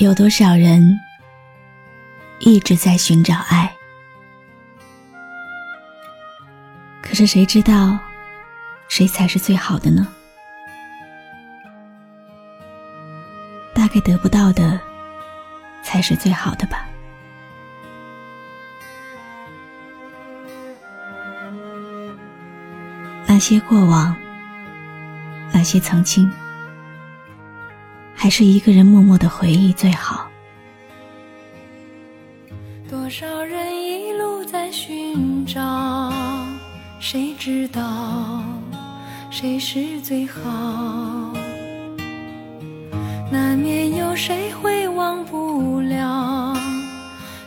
有多少人一直在寻找爱？可是谁知道，谁才是最好的呢？大概得不到的，才是最好的吧。那些过往，那些曾经。还是一个人默默的回忆最好。多少人一路在寻找，谁知道谁是最好？难免有谁会忘不了，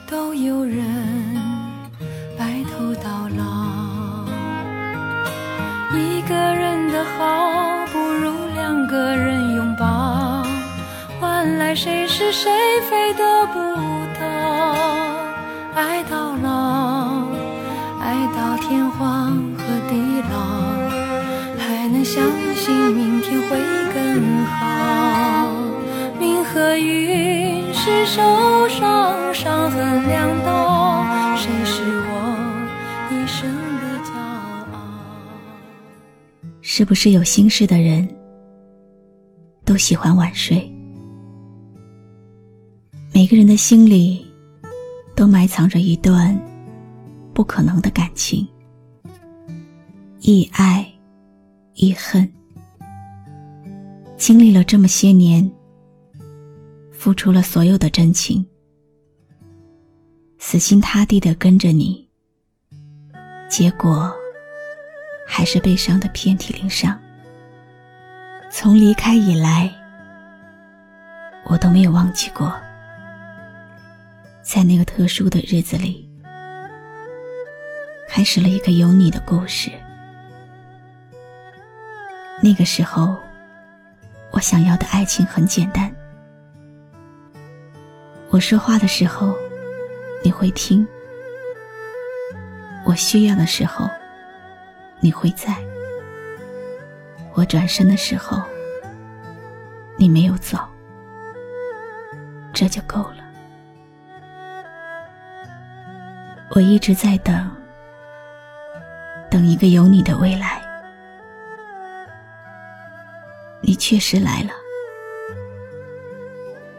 都有人白头到老。一个人的好，不如两个人。原来谁是谁非得不到，爱到老，爱到天荒和地老，还能相信明天会更好。命和运是受伤，伤痕两道，谁是我一生的骄傲？是不是有心事的人都喜欢晚睡？每个人的心里，都埋藏着一段不可能的感情，亦爱亦恨。经历了这么些年，付出了所有的真情，死心塌地的跟着你，结果还是被伤的遍体鳞伤。从离开以来，我都没有忘记过。在那个特殊的日子里，开始了一个有你的故事。那个时候，我想要的爱情很简单：我说话的时候，你会听；我需要的时候，你会在；我转身的时候，你没有走，这就够了。我一直在等，等一个有你的未来。你确实来了，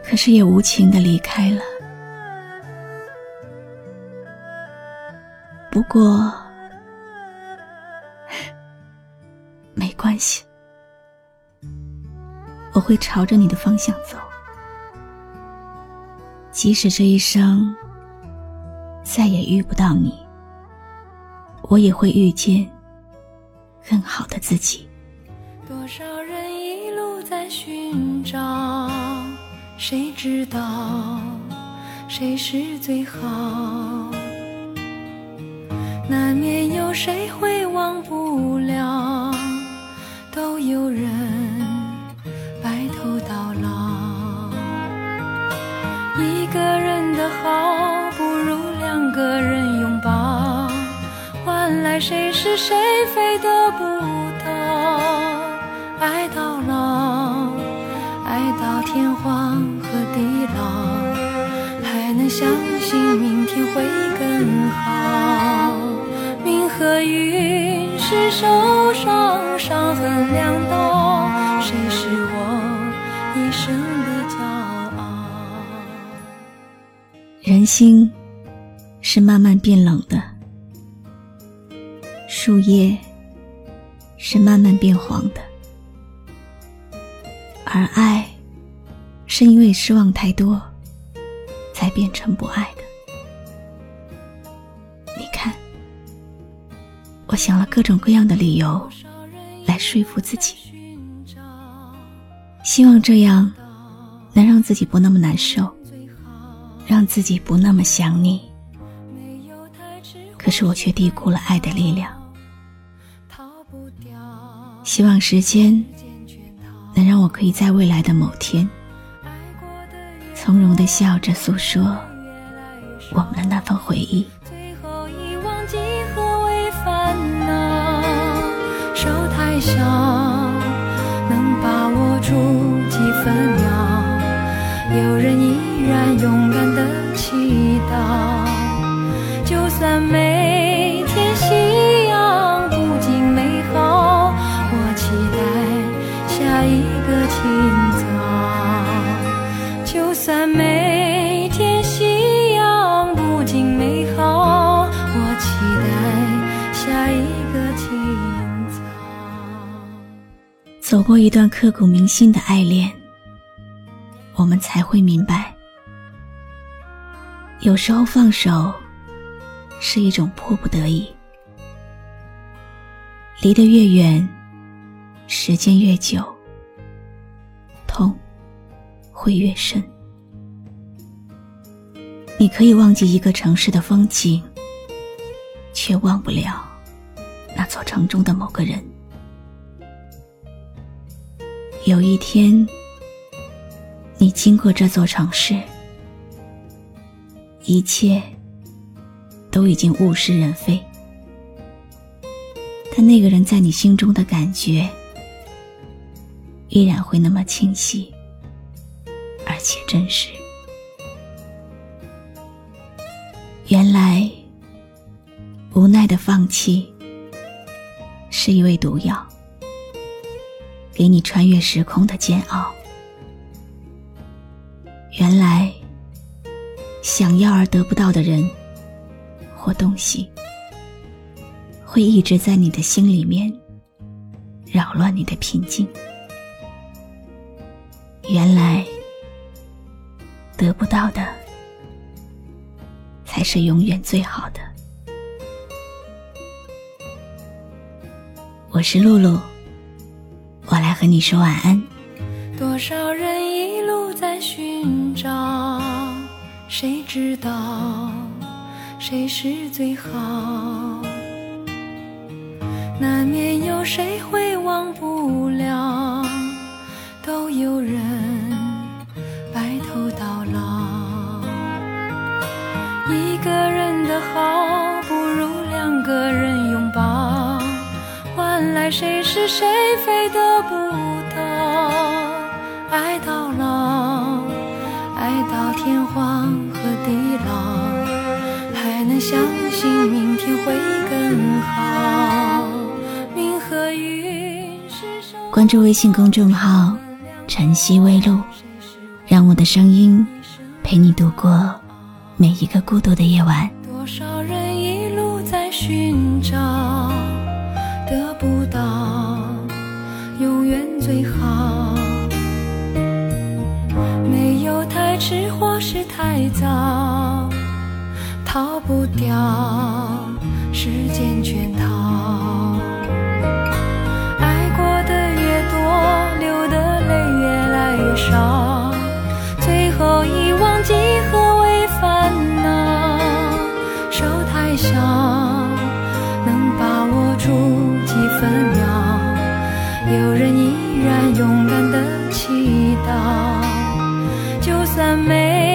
可是也无情的离开了。不过，没关系，我会朝着你的方向走，即使这一生。再也遇不到你，我也会遇见更好的自己。多少人一路在寻找，谁知道谁是最好？难免有谁会忘不了，都有人谁是谁非得不到。爱到老，爱到天荒和地老，还能相信明天会更好。命和运是受伤，伤痕两道，谁是我一生的骄傲？人心是慢慢变冷的，树叶是慢慢变黄的，而爱是因为失望太多，才变成不爱的。你看，我想了各种各样的理由来说服自己，希望这样能让自己不那么难受。让自己不那么想你，可是我却低估了爱的力量。希望时间能让我可以在未来的某天，从容的笑着诉说我们的那份回忆。有人依然勇敢的走过一段刻骨铭心的爱恋，我们才会明白。有时候放手是一种迫不得已，离得越远，时间越久，痛会越深。你可以忘记一个城市的风景，却忘不了那座城中的某个人。有一天，你经过这座城市。一切都已经物是人非，但那个人在你心中的感觉依然会那么清晰，而且真实。原来，无奈的放弃是一味毒药，给你穿越时空的煎熬。原来。想要而得不到的人或东西，会一直在你的心里面扰乱你的平静。原来得不到的才是永远最好的。我是露露，我来和你说晚安。多少人一路在寻找。谁知道谁是最好？难免有谁会忘不了，都有人谁是谁非得不到，爱到老，爱到天荒和。地老，还能相信明天会更好。明和雨关注微信公众号“晨曦微露”，让我的声音陪你度过每一个孤独的夜晚。多少人一路在寻找，到永远最好。没有太迟或是太早，逃不掉时间圈套。爱过的越多，流的泪越来越少，最后遗忘几何为烦恼。手太小，能把就算没